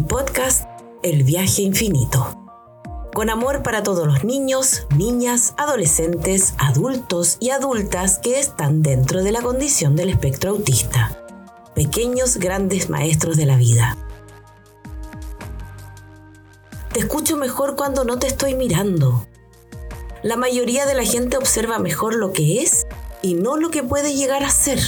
Podcast El viaje infinito. Con amor para todos los niños, niñas, adolescentes, adultos y adultas que están dentro de la condición del espectro autista. Pequeños grandes maestros de la vida. Te escucho mejor cuando no te estoy mirando. La mayoría de la gente observa mejor lo que es y no lo que puede llegar a ser.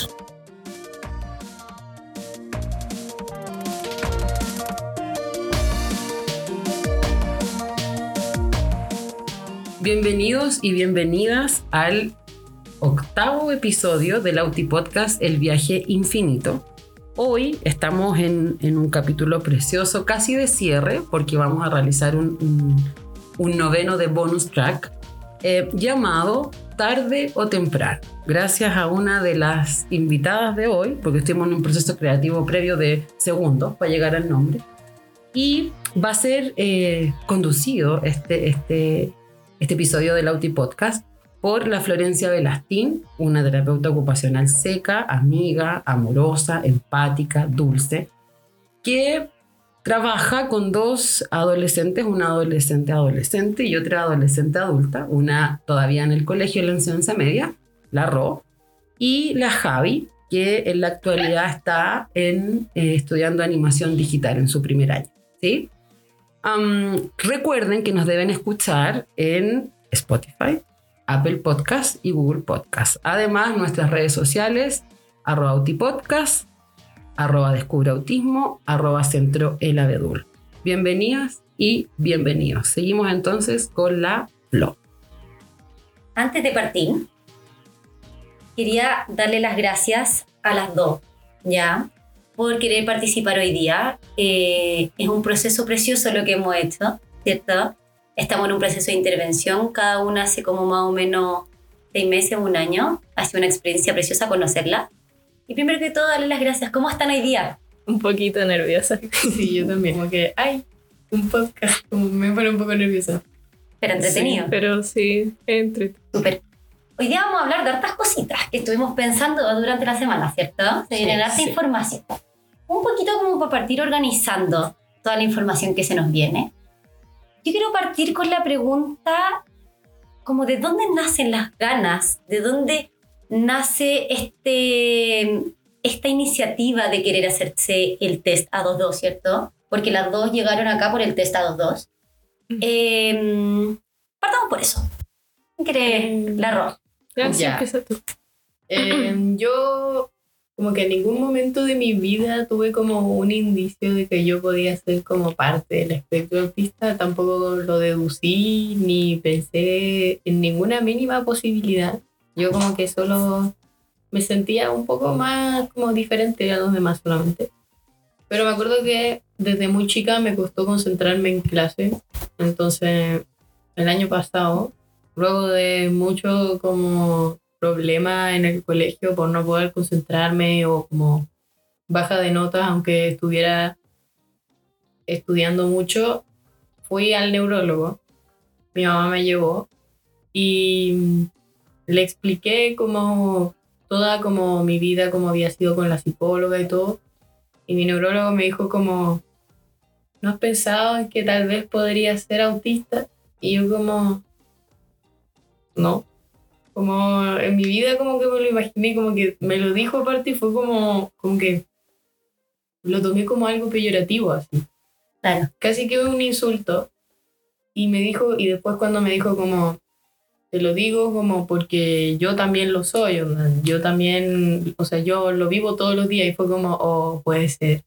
Bienvenidos y bienvenidas al octavo episodio del Auti Podcast El viaje infinito. Hoy estamos en, un capítulo precioso, casi de cierre, porque vamos a realizar un, noveno de bonus track eh, llamado Tarde o Temprano. Gracias a una de las invitadas de hoy, porque estuvimos en un proceso creativo previo de segundos para llegar al nombre. Y va a ser eh, conducido este, este, este episodio del Auti Podcast por la Florencia Velastín, una terapeuta ocupacional seca, amiga, amorosa, empática, dulce, que trabaja con dos adolescentes, una adolescente adolescente y otra adolescente adulta, una todavía en el colegio en la enseñanza media, la Ro, y la Javi, que en la actualidad está en, eh, estudiando animación digital en su primer año. ¿sí? Recuerden que nos deben escuchar en Spotify, Apple Podcast y Google Podcast. Además, nuestras redes sociales, arroba autipodcast, arroba autismo, arroba centro el abedul. Bienvenidas y bienvenidos. Seguimos entonces con la blog. Antes de partir, quería darle las gracias a las dos, ¿ya? Por querer participar hoy día. Eh, es un proceso precioso lo que hemos hecho, ¿cierto? Estamos en un proceso de intervención, cada una hace como más o menos seis meses, un año. Ha sido una experiencia preciosa conocerla. Y primero que todo, darle las gracias. ¿Cómo están hoy día? Un poquito nerviosa. Sí, yo también. Como que, ay, un podcast, como me pone un poco nerviosa. Pero entretenido. pero sí, entretenido. Súper. Hoy día vamos a hablar de hartas cositas que estuvimos pensando durante la semana, ¿cierto? Se viene harta información. Un poquito como para partir organizando toda la información que se nos viene. Yo quiero partir con la pregunta como de dónde nacen las ganas, de dónde nace este, esta iniciativa de querer hacerse el test A22, ¿cierto? Porque las dos llegaron acá por el test A22. Eh, partamos por eso. ¿Quién em, la Ro? Ya, tú. Em, yo como que en ningún momento de mi vida tuve como un indicio de que yo podía ser como parte del espectro autista, tampoco lo deducí ni pensé en ninguna mínima posibilidad. Yo como que solo me sentía un poco más como diferente a los demás solamente. Pero me acuerdo que desde muy chica me costó concentrarme en clase, entonces el año pasado, luego de mucho como problema en el colegio por no poder concentrarme o como baja de notas, aunque estuviera estudiando mucho, fui al neurólogo. Mi mamá me llevó y le expliqué como toda como mi vida, como había sido con la psicóloga y todo. Y mi neurólogo me dijo como, ¿no has pensado en que tal vez podría ser autista? Y yo como, no como en mi vida como que me lo imaginé, como que me lo dijo aparte y fue como, como que lo tomé como algo peyorativo así. Claro. Casi que un insulto. Y me dijo, y después cuando me dijo como, te lo digo como porque yo también lo soy, yo también, o sea, yo lo vivo todos los días y fue como, oh, puede ser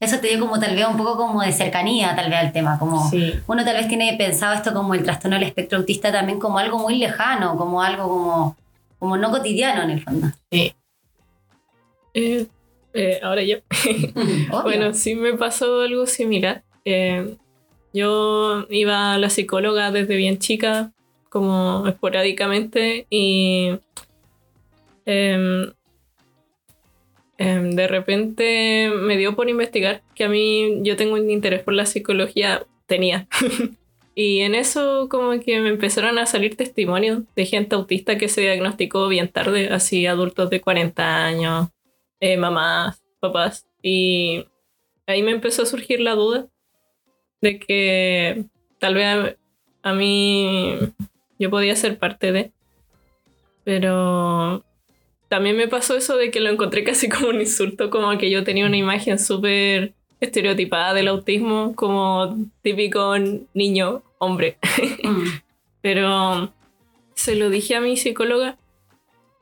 eso te dio como tal vez un poco como de cercanía tal vez al tema, como uno tal vez tiene pensado esto como el trastorno del espectro autista también como algo muy lejano, como algo como, como no cotidiano en el fondo. Sí. Eh, eh, ahora yo. bueno, sí me pasó algo similar. Eh, yo iba a la psicóloga desde bien chica, como esporádicamente, y em, Em, de repente me dio por investigar que a mí yo tengo un interés por la psicología, tenía. y en eso como que me empezaron a salir testimonios de gente autista que se diagnosticó bien tarde, así adultos de 40 años, eh, mamás, papás. Y ahí me empezó a surgir la duda de que tal vez a, a mí yo podía ser parte de. Pero también me pasó eso de que lo encontré casi como un insulto, como que yo tenía una imagen súper estereotipada del autismo, como típico niño hombre. Mm. Pero se lo dije a mi psicóloga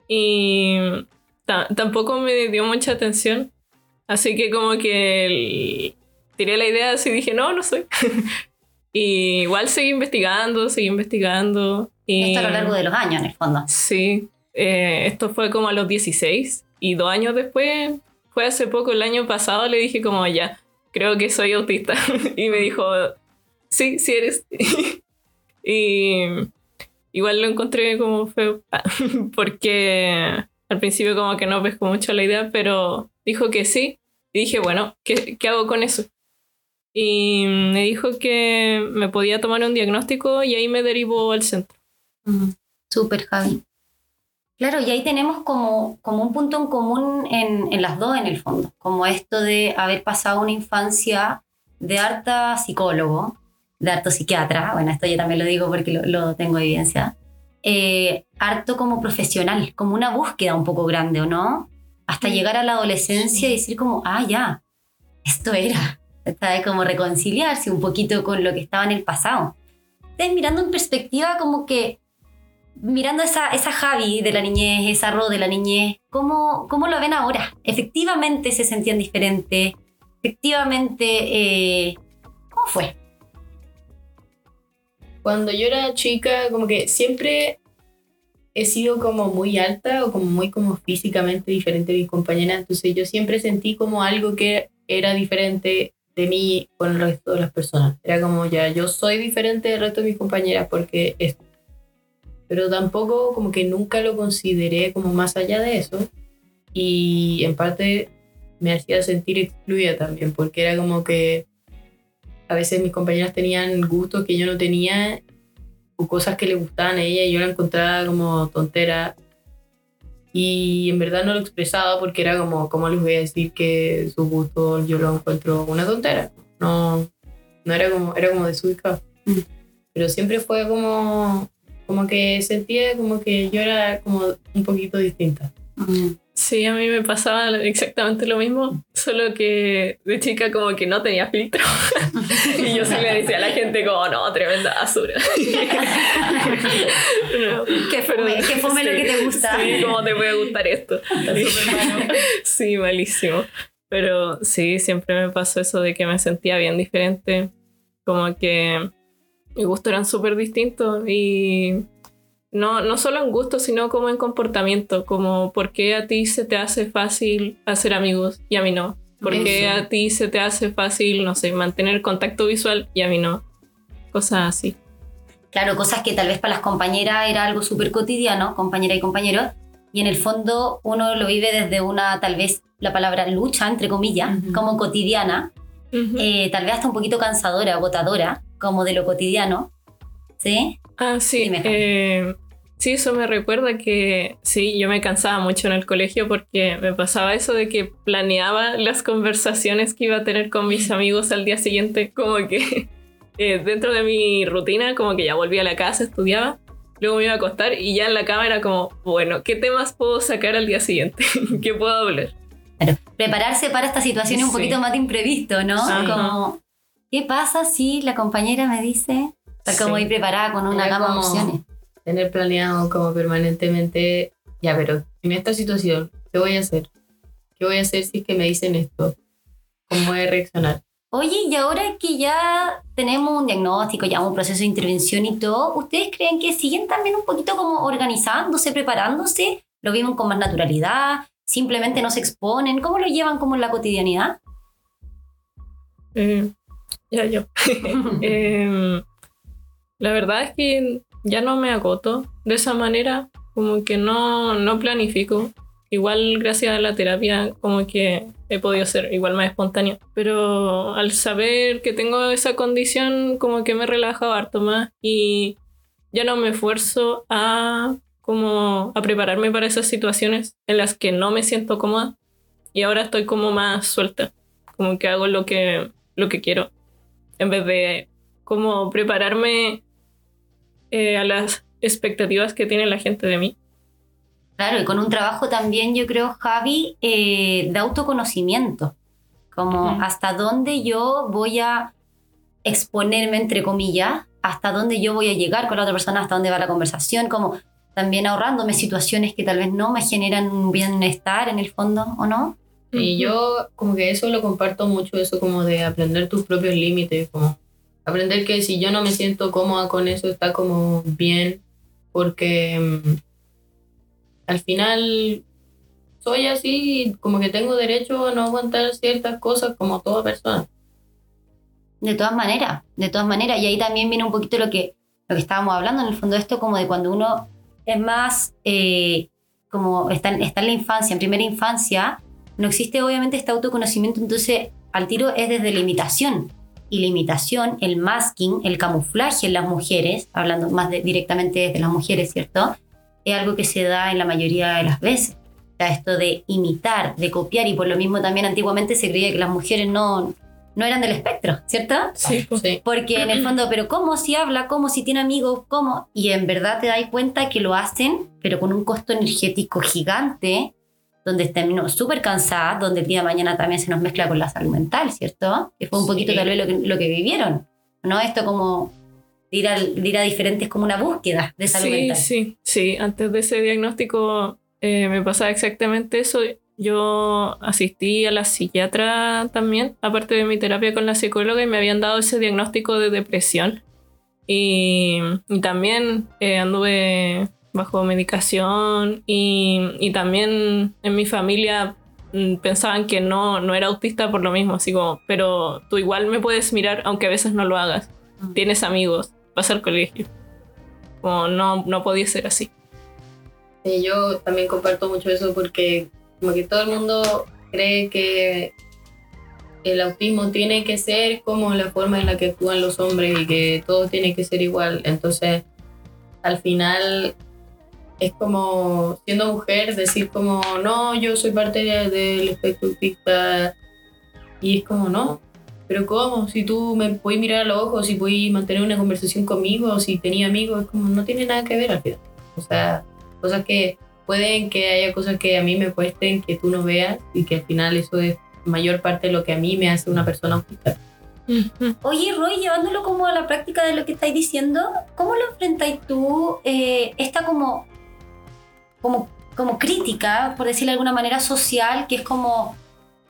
y ta- tampoco me dio mucha atención. Así que como que tiré la idea así dije, no, no soy. y igual seguí investigando, seguí investigando. Y... Esto a lo largo de los años, en el fondo. Sí, eh, esto fue como a los 16 y dos años después, fue hace poco, el año pasado, le dije como ya, creo que soy autista. y me dijo, sí, sí eres. y igual lo encontré como feo, porque al principio como que no pescó mucho la idea, pero dijo que sí. Y dije, bueno, ¿qué, qué hago con eso? Y me dijo que me podía tomar un diagnóstico y ahí me derivó al centro. Mm, Súper, Javi. Claro, y ahí tenemos como, como un punto en común en, en las dos, en el fondo. Como esto de haber pasado una infancia de harta psicólogo, de harto psiquiatra, bueno, esto yo también lo digo porque lo, lo tengo evidencia, eh, harto como profesional, como una búsqueda un poco grande, ¿o no? Hasta llegar a la adolescencia y decir como, ah, ya, esto era. Esta de como reconciliarse un poquito con lo que estaba en el pasado. Ustedes mirando en perspectiva como que mirando esa, esa Javi de la niñez, esa Ro de la niñez, ¿cómo, ¿cómo lo ven ahora? Efectivamente se sentían diferentes, efectivamente, eh, ¿cómo fue? Cuando yo era chica, como que siempre he sido como muy alta o como muy como físicamente diferente de mis compañeras, entonces yo siempre sentí como algo que era diferente de mí con el resto de las personas. Era como ya, yo soy diferente del resto de mis compañeras porque esto. Pero tampoco como que nunca lo consideré como más allá de eso. Y en parte me hacía sentir excluida también, porque era como que a veces mis compañeras tenían gustos que yo no tenía o cosas que le gustaban a ella y yo la encontraba como tontera. Y en verdad no lo expresaba porque era como, ¿cómo les voy a decir que su gusto yo lo encuentro una tontera? No, no era como, era como desubicado. Mm. Pero siempre fue como, como que sentía como que yo era como un poquito distinta. Sí, a mí me pasaba exactamente lo mismo, solo que de chica como que no tenía filtro. y yo sí le decía a la gente como, no, tremenda basura. No, ¿Qué fome, qué fome lo que te gusta? Sí, ¿cómo te puede gustar esto? sí, malísimo. Pero sí, siempre me pasó eso de que me sentía bien diferente. Como que mis gustos eran súper distintos y no, no solo en gusto, sino como en comportamiento. Como por qué a ti se te hace fácil hacer amigos y a mí no. ¿Por qué Eso. a ti se te hace fácil, no sé, mantener contacto visual y a mí no? Cosas así. Claro, cosas que tal vez para las compañeras era algo súper cotidiano, compañera y compañero, y en el fondo uno lo vive desde una, tal vez, la palabra lucha, entre comillas, como cotidiana, eh, tal vez hasta un poquito cansadora, agotadora, como de lo cotidiano, ¿sí? Ah, sí. Eh, sí, eso me recuerda que sí, yo me cansaba mucho en el colegio porque me pasaba eso de que planeaba las conversaciones que iba a tener con mis amigos al día siguiente, como que eh, dentro de mi rutina, como que ya volvía a la casa, estudiaba, luego me iba a acostar y ya en la cama era como, bueno, ¿qué temas puedo sacar al día siguiente? ¿Qué puedo hablar? Prepararse para esta situación es un Sí. poquito más de imprevisto, ¿no? Ajá. Como, ¿qué pasa si la compañera me dice? Estar como Sí. ahí preparada con una gama de como opciones. Tener planeado como permanentemente, ya, pero en esta situación, ¿qué voy a hacer? ¿Qué voy a hacer si es que me dicen esto? ¿Cómo voy a reaccionar? Oye, y ahora que ya tenemos un diagnóstico, ya un proceso de intervención y todo, ¿ustedes creen que siguen también un poquito como organizándose, preparándose? ¿Lo viven con más naturalidad? ¿Simplemente no se exponen? ¿Cómo lo llevan como en la cotidianidad? Eh, ya yo. Em, la verdad es que ya no me agoto de esa manera, como que no, no planifico. Igual gracias a la terapia como que he podido ser igual más espontáneo. Pero al saber que tengo esa condición como que me he relajado harto más y ya no me esfuerzo a como a prepararme para esas situaciones en las que no me siento cómoda y ahora estoy como más suelta como que hago lo que, lo que quiero, en vez de como prepararme eh, a las expectativas que tiene la gente de mí. Claro, y con un trabajo también, yo creo, Javi, eh, de autoconocimiento. Como Ujú. hasta dónde yo voy a exponerme, entre comillas, hasta dónde yo voy a llegar con la otra persona, hasta dónde va la conversación, como también ahorrándome situaciones que tal vez no me generan un bienestar en el fondo, ¿o no? Y yo como que eso lo comparto mucho, eso como de aprender tus propios límites, como aprender que si yo no me siento cómoda con eso está como bien, porque mm, al final soy así como que tengo derecho a no aguantar ciertas cosas como toda persona. De todas maneras, de todas maneras. Y ahí también viene un poquito lo que, lo que estábamos hablando, en el fondo esto como de cuando uno es más, eh, como está, está en la infancia, en primera infancia, no existe obviamente este autoconocimiento, entonces al tiro es desde la imitación. Y la imitación, el masking, el camuflaje en las mujeres, hablando más de- directamente desde las mujeres, ¿cierto? Es algo que se da en la mayoría de las veces. O sea, esto de imitar, de copiar, y por lo mismo también antiguamente se creía que las mujeres no, no eran del espectro, ¿cierto? Sí, pues. Sí. Porque en el fondo, pero ¿cómo si habla? ¿Cómo si tiene amigos? ¿Cómo? Y en verdad te das cuenta que lo hacen, pero con un costo energético gigante, donde terminó súper cansada, donde el día de mañana también se nos mezcla con la salud mental, ¿cierto? Que fue un Sí. poquito tal vez lo que, lo que vivieron, ¿no? Esto como de ir, a, de ir a diferentes, como una búsqueda de salud Sí, mental. sí, sí. Antes de ese diagnóstico eh, me pasaba exactamente eso. Yo asistí a la psiquiatra también, aparte de mi terapia con la psicóloga, y me habían dado ese diagnóstico de depresión. Y, y también eh, anduve bajo medicación y, y también en mi familia mm, pensaban que no, no era autista por lo mismo, así como, pero tú igual me puedes mirar aunque a veces no lo hagas. Mm. Tienes amigos, vas al colegio. Como no, no podía ser así. Sí, yo también comparto mucho eso porque como que todo el mundo cree que el autismo tiene que ser como la forma en la que actúan los hombres y que todo tiene que ser igual. Entonces, al final es como siendo mujer decir como no, yo soy parte de- del espectro autista y es como no. Pero ¿cómo? Si tú me puedes mirar a los ojos, si puedes mantener una conversación conmigo, si tenía amigos, es como no tiene nada que ver al final. O sea, cosas que pueden que haya cosas que a mí me cuesten que tú no veas y que al final eso es mayor parte de lo que a mí me hace una persona autista. Oye, Roy, llevándolo como a la práctica de lo que estáis diciendo, ¿cómo lo enfrentáis tú eh, esta como, como, como crítica, por decirlo de alguna manera, social, que es como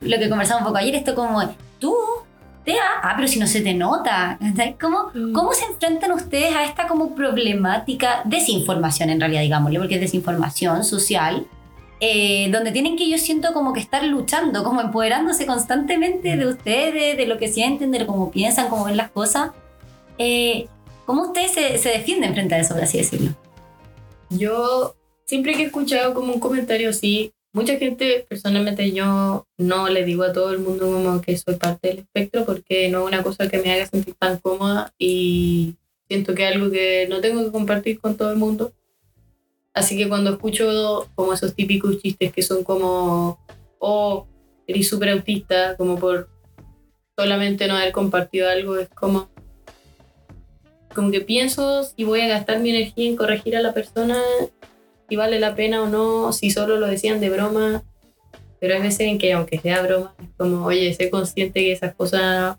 lo que conversamos un poco ayer, esto como, tú, te ah, pero si no se te nota. ¿Cómo, Mm. ¿Cómo se enfrentan ustedes a esta como problemática, desinformación en realidad, digámosle, porque es desinformación social, eh, donde tienen que yo siento como que estar luchando, como empoderándose constantemente de ustedes, de lo que sienten, de cómo piensan, cómo ven las cosas. Eh, ¿Cómo ustedes se, se defienden frente a eso, por así decirlo? Yo siempre que he escuchado como un comentario así, mucha gente, personalmente yo no le digo a todo el mundo como que soy parte del espectro porque no es una cosa que me haga sentir tan cómoda y siento que es algo que no tengo que compartir con todo el mundo. Así que cuando escucho como esos típicos chistes que son como, oh, eres súper autista, como por solamente no haber compartido algo, es como, como que pienso si voy a gastar mi energía en corregir a la persona, si vale la pena o no, si solo lo decían de broma. Pero hay veces en que, aunque sea broma, es como, oye, sé consciente que esas cosas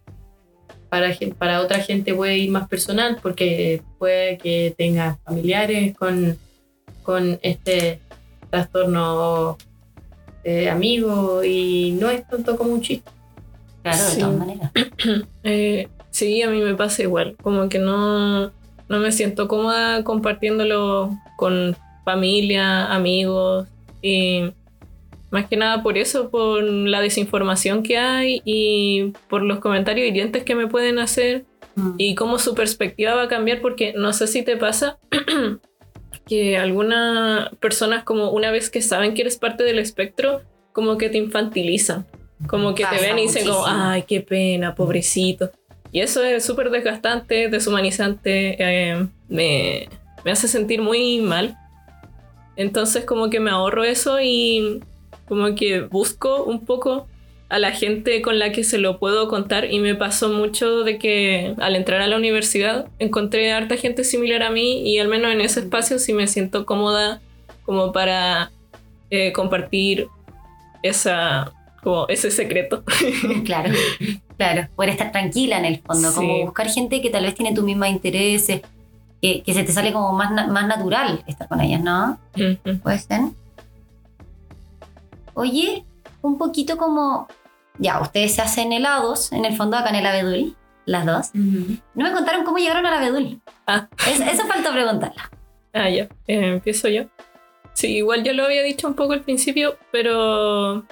para, para otra gente puede ir más personal, porque puede que tenga familiares con, con este trastorno de amigo y no es tanto como un chiste. Claro, de Sí. todas maneras. Eh, sí, a mí me pasa igual. Como que no, no me siento cómoda compartiéndolo con familia, amigos. Y más que nada por eso, por la desinformación que hay y por los comentarios hirientes que me pueden hacer Mm. y cómo su perspectiva va a cambiar, porque no sé si te pasa que algunas personas como una vez que saben que eres parte del espectro, como que te infantilizan, como que te ven y dicen como, ay, qué pena, pobrecito. Y eso es súper desgastante, deshumanizante, eh, me, me hace sentir muy mal. Entonces como que me ahorro eso y como que busco un poco a la gente con la que se lo puedo contar y me pasó mucho de que al entrar a la universidad encontré harta gente similar a mí y al menos en ese espacio sí me siento cómoda como para eh, compartir esa, como ese secreto. Claro, claro. Poder estar tranquila en el fondo, como buscar gente que tal vez tiene tus mismos intereses, que, que se te sale como más, más natural estar con ellas, ¿no? Puede ser. Oye, un poquito como. Ya, ustedes se hacen helados, en el fondo acá en el abedul, las dos. No me contaron cómo llegaron al abedul. Ah. Es- eso falta preguntarlo. Ah, ya. Eh, empiezo yo. Sí, igual yo lo había dicho un poco al principio, pero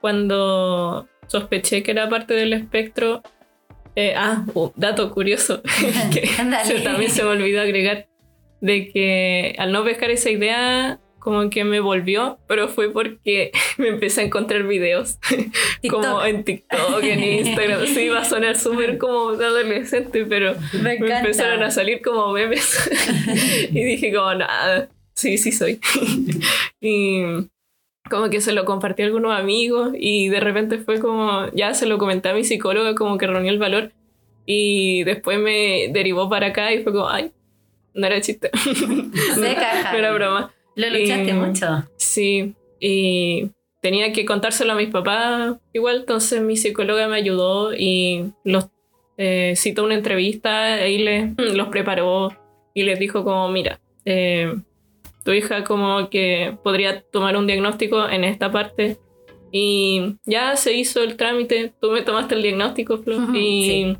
cuando sospeché que era parte del espectro. Eh, ah, dato curioso. que se- también se me olvidó agregar. De que al no pescar esa idea, como que me volvió, pero fue porque me empecé a encontrar videos. Como en TikTok, en Instagram. Sí, va a sonar súper como de adolescente, pero Me empezaron a salir como memes y dije como nada, sí, sí soy. y como que se lo compartí a algunos amigos y de repente fue como, ya se lo comenté a mi psicóloga como que reunió el valor y después me derivó para acá y fue como, ay, no era chiste, Se caja. no era broma. Lo luchaste Y- mucho. Sí, y tenía que contárselo a mis papás igual, entonces mi psicóloga me ayudó y los eh, citó una entrevista y les, los preparó y les dijo como, mira, eh, tu hija como que podría tomar un diagnóstico en esta parte y ya se hizo el trámite, tú me tomaste el diagnóstico, Flo, Ujú, y, sí.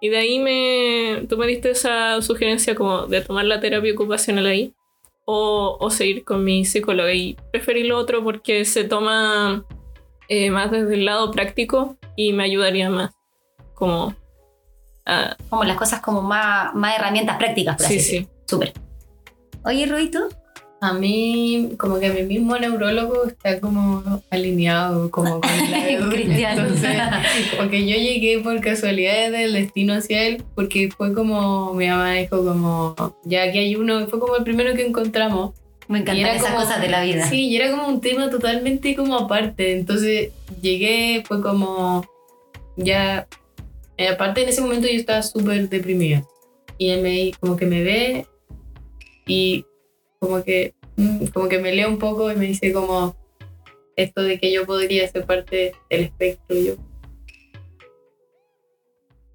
y de ahí me, tú me diste esa sugerencia como de tomar la terapia ocupacional ahí o, o seguir con mi psicóloga. Y preferí lo otro porque se toma eh, más desde el lado práctico y me ayudaría más. Como. a- Como las cosas como más, más herramientas prácticas, por sí, así sí. decirlo. Súper. Oye, Rui, ¿tú? A mí, como que mi mismo neurólogo está como alineado como con la. Cristiano. Entonces, como que yo llegué por casualidad del destino hacia él, porque fue como, mi mamá dijo como, ya aquí hay uno, fue como el primero que encontramos. Me encantan esas como- cosas de la vida. Sí, y era como un tema totalmente como aparte. Entonces llegué, fue como, ya, eh, aparte en ese momento yo estaba súper deprimida. Y él me, como que me ve y como que, mm, como que me lee un poco y me dice como esto de que yo podría ser parte del espectro. Yo,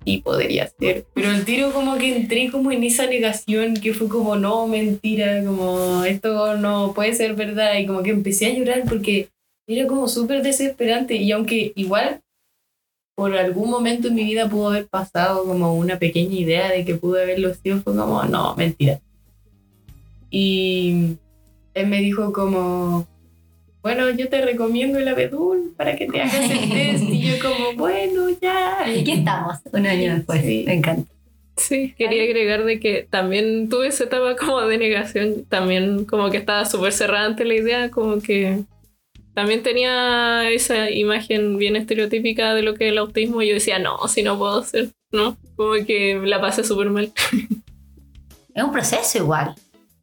y podría ser. Pero el tiro como que entré como en esa negación que fue como, no, mentira, como esto no puede ser verdad. Y como que empecé a llorar porque era como súper desesperante. Y aunque igual por algún momento en mi vida pudo haber pasado como una pequeña idea de que pude haberlo sido, fue como, no, mentira. Y él me dijo como, bueno, yo te recomiendo el abedul para que te hagas el test. Y yo como, bueno, ya. Y aquí estamos, un año después. Sí. Me encanta. Sí, quería agregar de que también tuve esa etapa como de negación, también como que estaba súper cerrada ante la idea, como que también tenía esa imagen bien estereotípica de lo que es el autismo y yo decía, no, si no puedo ser, ¿no? Como que la pasé súper mal. Es un proceso igual.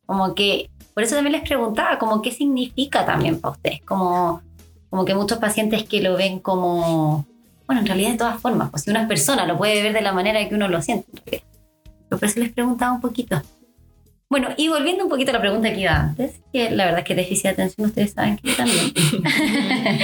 Como que, por eso también les preguntaba, como qué significa también para ustedes. Como, como que muchos pacientes que lo ven como, bueno, en realidad de todas formas, pues si una persona lo puede ver de la manera que uno lo siente. Pero por eso les preguntaba un poquito. Bueno, y volviendo un poquito a la pregunta que iba antes, que la verdad es que déficit de atención ustedes saben que yo también.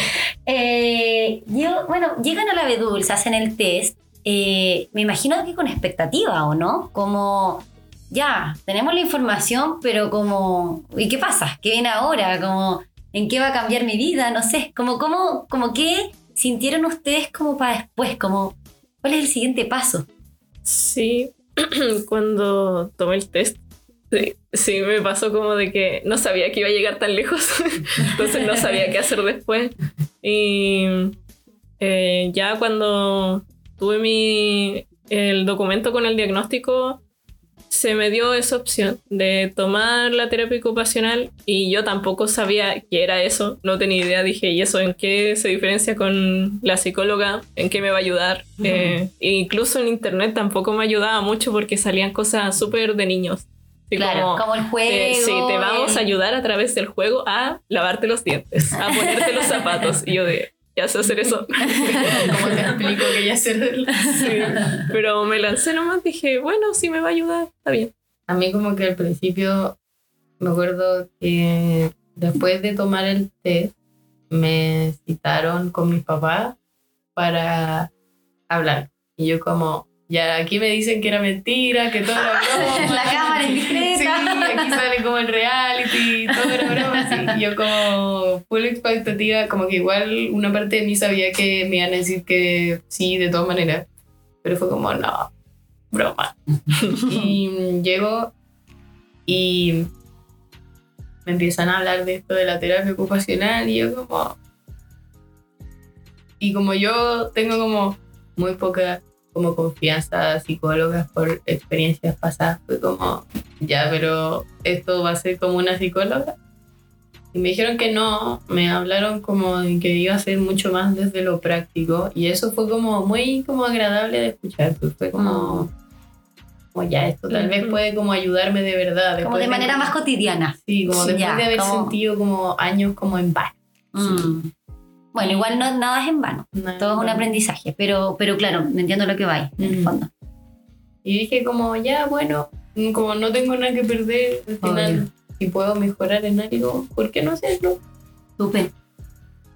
Eh, yo, bueno, llegan a la Bedul, se hacen el test, eh, me imagino que con expectativa, ¿o no? Como, ya, tenemos la información, pero como, ¿y qué pasa? ¿Qué viene ahora? Como, ¿en qué va a cambiar mi vida? No sé, como, como, como qué sintieron ustedes como para después, como, ¿cuál es el siguiente paso? Sí, cuando tomé el test, sí, sí, me pasó como de que no sabía que iba a llegar tan lejos, entonces no sabía qué hacer después. Y eh, ya cuando tuve mi, el documento con el diagnóstico, se me dio esa opción de tomar la terapia ocupacional y yo tampoco sabía qué era eso, no tenía idea, dije, ¿y eso en qué se diferencia con la psicóloga? ¿En qué me va a ayudar? Eh, e incluso en internet tampoco me ayudaba mucho porque salían cosas súper de niños. Claro, como, como, el juego. te- sí, te vamos el- a ayudar a través del juego a lavarte los dientes, a ponerte los zapatos. Y yo de, ya sé hacer eso. ¿Cómo te explico que ya sé Sí, pero me lancé nomás, dije, bueno, si me va a ayudar, está bien. A mí como que al principio me acuerdo que después de tomar el test me citaron con mis papás para hablar. Y yo como, ya aquí me dicen que era mentira, que todo era broma. La cámara indiscreta. Sí, aquí sale como el reality, yo como full expectativa, como que igual una parte de mí sabía que me iban a decir que sí, de todas maneras. Pero fue como, no, broma. y llego y me empiezan a hablar de esto de la terapia ocupacional y yo como... Y como yo tengo como muy poca como confianza a psicólogas por experiencias pasadas, fue como, ya, pero esto va a ser como una psicóloga. Y me dijeron que no, me hablaron como de que iba a ser mucho más desde lo práctico y eso fue como muy como agradable de escuchar, pues fue como, como ya, esto tal vez puede como ayudarme de verdad. Como después de manera más cotidiana. Sí, como Sí, después ya, de haber como- sentido como años como en vano. Mm. Bueno, igual no, nada es en vano. Todo es un aprendizaje, pero, pero claro, me entiendo lo que va en el Mm. fondo. Y dije como, ya, bueno, mm, como no tengo nada que perder, al final, si puedo mejorar en algo, ¿por qué no hacerlo? Súper.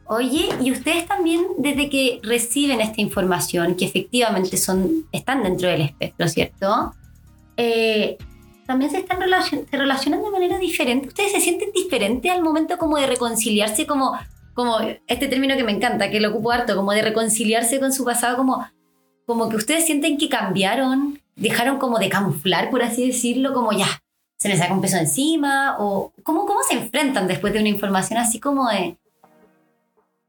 Oye, y ustedes también, desde que reciben esta información, que efectivamente son, están dentro del espectro, ¿cierto? Eh, también se están se relacionan de manera diferente. ¿Ustedes se sienten diferentes al momento como de reconciliarse, como, como este término que me encanta, que lo ocupo harto, como de reconciliarse con su pasado, como, como que ustedes sienten que cambiaron, dejaron como de camuflar, por así decirlo, como ya, se me saca un peso encima, o cómo, cómo se enfrentan después de una información así como de...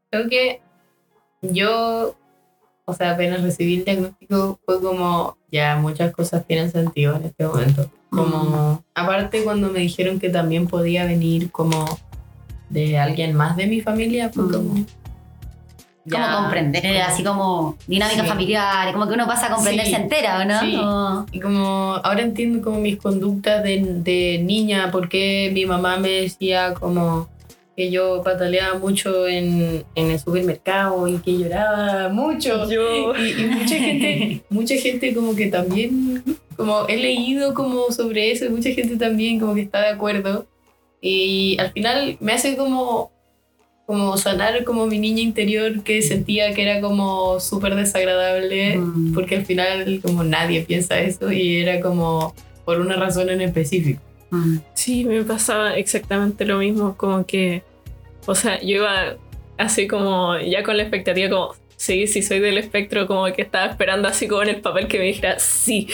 Creo que yo, o sea, apenas recibí el diagnóstico, fue como, ya, muchas cosas tienen sentido en este momento. Como, aparte cuando me dijeron que también podía venir como de alguien más de mi familia, fue Mm. como... como ya, comprender, como- así como dinámica Sí. familiar, como que uno pasa a comprenderse Sí, entera, ¿o ¿no? sí. Como- Y como ahora entiendo como mis conductas de, de niña, porque mi mamá me decía como que yo pataleaba mucho en, en el supermercado y que lloraba mucho. Yo. Y, y mucha gente, mucha gente como que también, como he leído como sobre eso, y mucha gente también como que está de acuerdo. Y al final me hace como, como sanar como mi niña interior que sentía que era como súper desagradable Mm. porque al final como nadie piensa eso y era como por una razón en específico. Mm. Sí, me pasaba exactamente lo mismo, como que, o sea, yo iba así como ya con la expectativa como, sí, sí soy del espectro, como que estaba esperando así como en el papel que me dijera sí,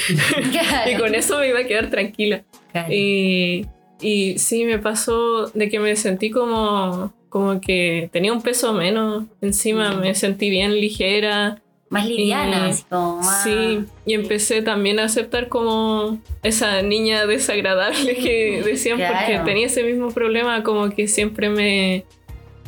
Claro. y con eso me iba a quedar tranquila. Claro. Y, y sí, me pasó de que me sentí como, como que tenía un peso menos encima, me sentí bien ligera. más liviana, y- así como más... Sí, y empecé también a aceptar como esa niña desagradable que decían Claro. porque tenía ese mismo problema, como que siempre me,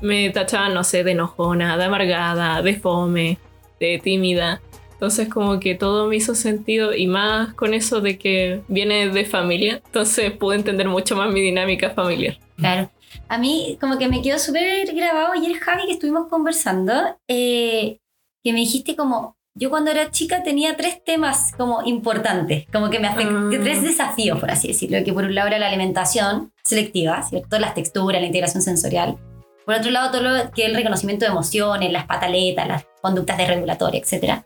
me tachaban, no sé, de enojona, de amargada, de fome, de tímida. Entonces como que todo me hizo sentido y más con eso de que viene de familia, entonces pude entender mucho más mi dinámica familiar. Claro. A mí como que me quedó súper grabado ayer, Javi, que estuvimos conversando, eh, que me dijiste como, yo cuando era chica tenía tres temas como importantes, como que me afectaban, Ah. tres desafíos, por así decirlo, que por un lado era la alimentación selectiva, ¿cierto? Las texturas, la integración sensorial. Por otro lado, todo lo que es el reconocimiento de emociones, las pataletas, las conductas desregulatorias, etc.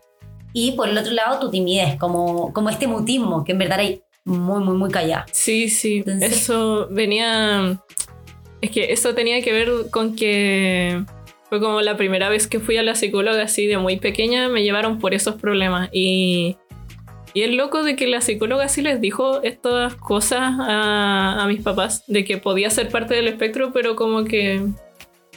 Y por el otro lado, tu timidez, como, como este mutismo, que en verdad hay muy, muy, muy callada. Sí, sí, Entonces- eso venía... Es que eso tenía que ver con que fue como la primera vez que fui a la psicóloga así de muy pequeña, me llevaron por esos problemas. Y, y el loco de que la psicóloga sí les dijo estas cosas a, a mis papás, de que podía ser parte del espectro, pero como que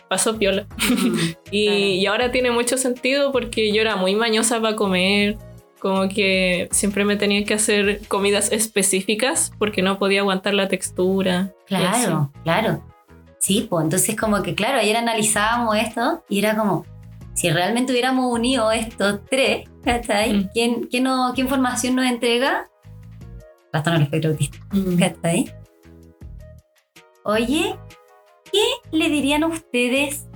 pasó piola. Y, Claro. y ahora tiene mucho sentido porque yo era muy mañosa para comer, como que siempre me tenía que hacer comidas específicas porque no podía aguantar la textura. y. Claro, claro. Sí, pues entonces como que claro, ayer analizábamos esto y era como, si realmente hubiéramos unido estos tres, ¿cachai? Mm. ¿Quién, quién no- ¿Qué información nos entrega? Trastorno del espectro autista, ¿cachai? Oye, ¿qué le dirían ustedes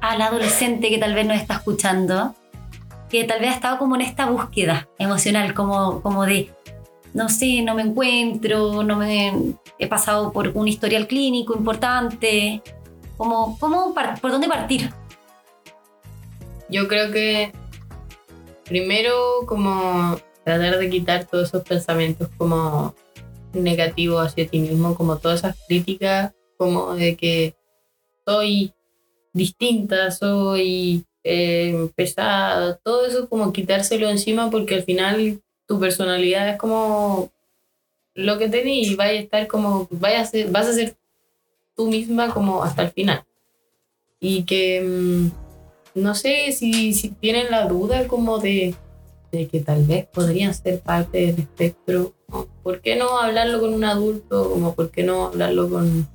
al adolescente que tal vez nos está escuchando, que tal vez ha estado como en esta búsqueda emocional, como, como de, no sé, no me encuentro, no me he pasado por un historial clínico importante, como, ¿cómo, ¿por dónde partir? Yo creo que primero como tratar de quitar todos esos pensamientos como negativos hacia ti mismo, como todas esas críticas, como de que soy distinta, soy eh, pesada, todo eso como quitárselo encima porque al final tu personalidad es como lo que tenés y vaya a estar como, vaya a ser, vas a ser tú misma como hasta el final. Y que mm, no sé si, si tienen la duda como de, de, que tal vez podrían ser parte del espectro, ¿por qué no hablarlo con un adulto? Como, ¿Por qué no hablarlo con,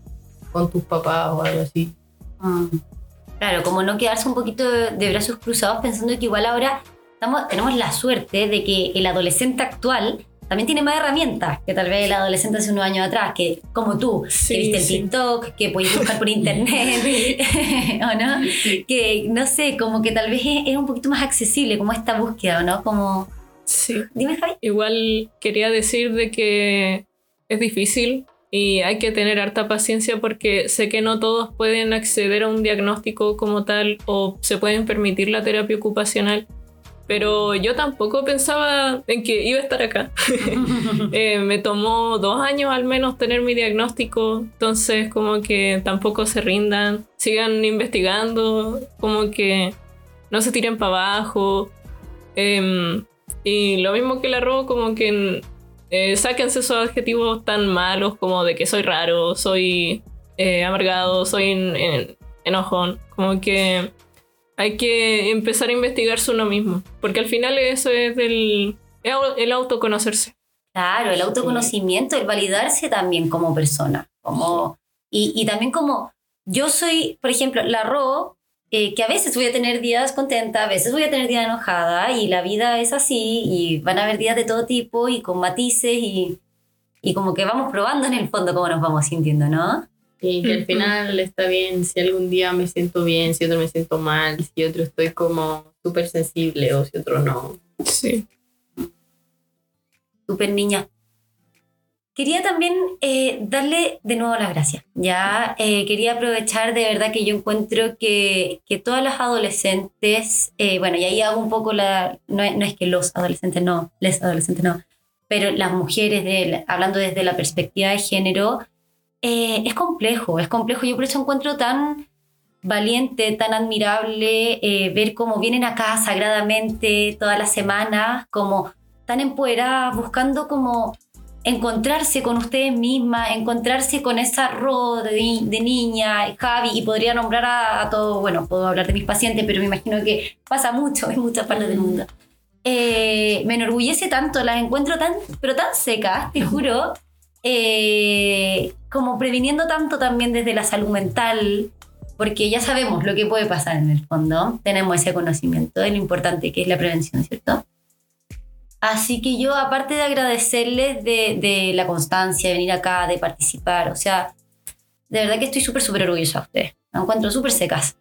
con tus papás o algo así? Ah. Claro, como no quedarse un poquito de brazos cruzados pensando que igual ahora estamos, tenemos la suerte de que el adolescente actual también tiene más herramientas que tal vez el adolescente hace unos años atrás, que como tú, que viste el TikTok, que podéis buscar por internet, ¿o no? Que no sé, como que tal vez es, un poquito más accesible, como esta búsqueda, ¿no? Como... Sí. Dime, Javi. Igual quería decir de que es difícil y hay que tener harta paciencia porque sé que no todos pueden acceder a un diagnóstico como tal o se pueden permitir la terapia ocupacional. Pero yo tampoco pensaba en que iba a estar acá. Eh, me tomó dos años al menos tener mi diagnóstico, entonces como que tampoco se rindan, sigan investigando, como que no se tiren para abajo. Em, y lo mismo que la robo, como que eh, sáquense esos adjetivos tan malos como de que soy raro, soy eh, amargado, soy enojón. Como que hay que empezar a investigarse uno mismo, porque al final eso es el, el autoconocerse. Claro, el autoconocimiento, el validarse también como persona, como, y, y también como yo soy, por ejemplo, la Ro, eh, que a veces voy a tener días contenta, a veces voy a tener días enojada, y la vida es así, y van a haber días de todo tipo y con matices, y, y como que vamos probando en el fondo cómo nos vamos sintiendo, ¿no? Y que al final está bien si algún día me siento bien, si otro me siento mal, si otro estoy como súper sensible o si otro no. Sí. Súper niña. Quería también eh, darle de nuevo las gracias. Ya eh, quería aprovechar de verdad que yo encuentro que, que todas las adolescentes, eh, bueno, y ahí hago un poco la, no, no, es que los adolescentes no, les adolescentes no, pero las mujeres, de, hablando desde la perspectiva de género, eh, es complejo, es complejo. Yo por eso encuentro tan valiente, tan admirable eh, ver cómo vienen acá sagradamente todas las semanas, como tan empoderadas, buscando como encontrarse con ustedes mismas, encontrarse con esa ro de, niña, Javi, y podría nombrar a, todo, bueno, puedo hablar de mis pacientes, pero me imagino que pasa mucho en muchas partes del mundo. Eh, me enorgullece tanto, las encuentro tan, pero tan secas, te juro, eh, como previniendo tanto también desde la salud mental, porque ya sabemos lo que puede pasar en el fondo, tenemos ese conocimiento de lo importante que es la prevención, ¿cierto? Así que yo, aparte de agradecerles de, la constancia, de venir acá, de participar, o sea, de verdad que estoy súper, súper orgullosa de ustedes. Me encuentro súper secas.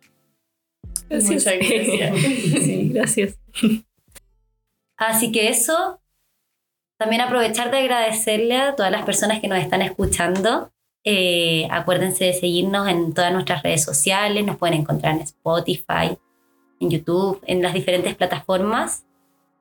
Muchas gracias. sí, gracias. Así que eso, también aprovechar de agradecerle a todas las personas que nos están escuchando. Eh, acuérdense de seguirnos en todas nuestras redes sociales, nos pueden encontrar en Spotify, en YouTube, en las diferentes plataformas.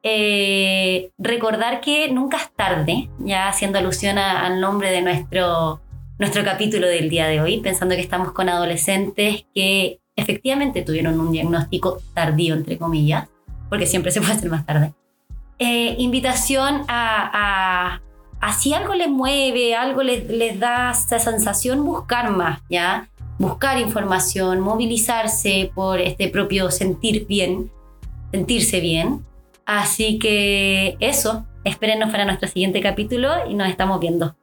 Eh, recordar que nunca es tarde, ya haciendo alusión al nombre de nuestro, nuestro capítulo del día de hoy, pensando que estamos con adolescentes que efectivamente tuvieron un diagnóstico tardío, entre comillas, porque siempre se puede hacer más tarde. Eh, invitación a, a, si algo les mueve, algo les, les da esa sensación, buscar más, ¿ya? Buscar información, movilizarse por este propio sentir bien, sentirse bien. Así que eso, espérenos para nuestro siguiente capítulo y nos estamos viendo.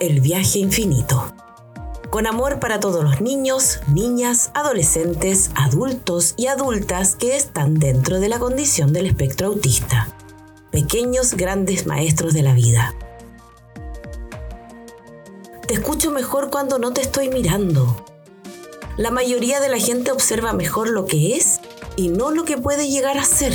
El viaje infinito. Con amor para todos los niños, niñas, adolescentes, adultos y adultas que están dentro de la condición del espectro autista. Pequeños grandes maestros de la vida. Te escucho mejor cuando no te estoy mirando. La mayoría de la gente observa mejor lo que es y no lo que puede llegar a ser.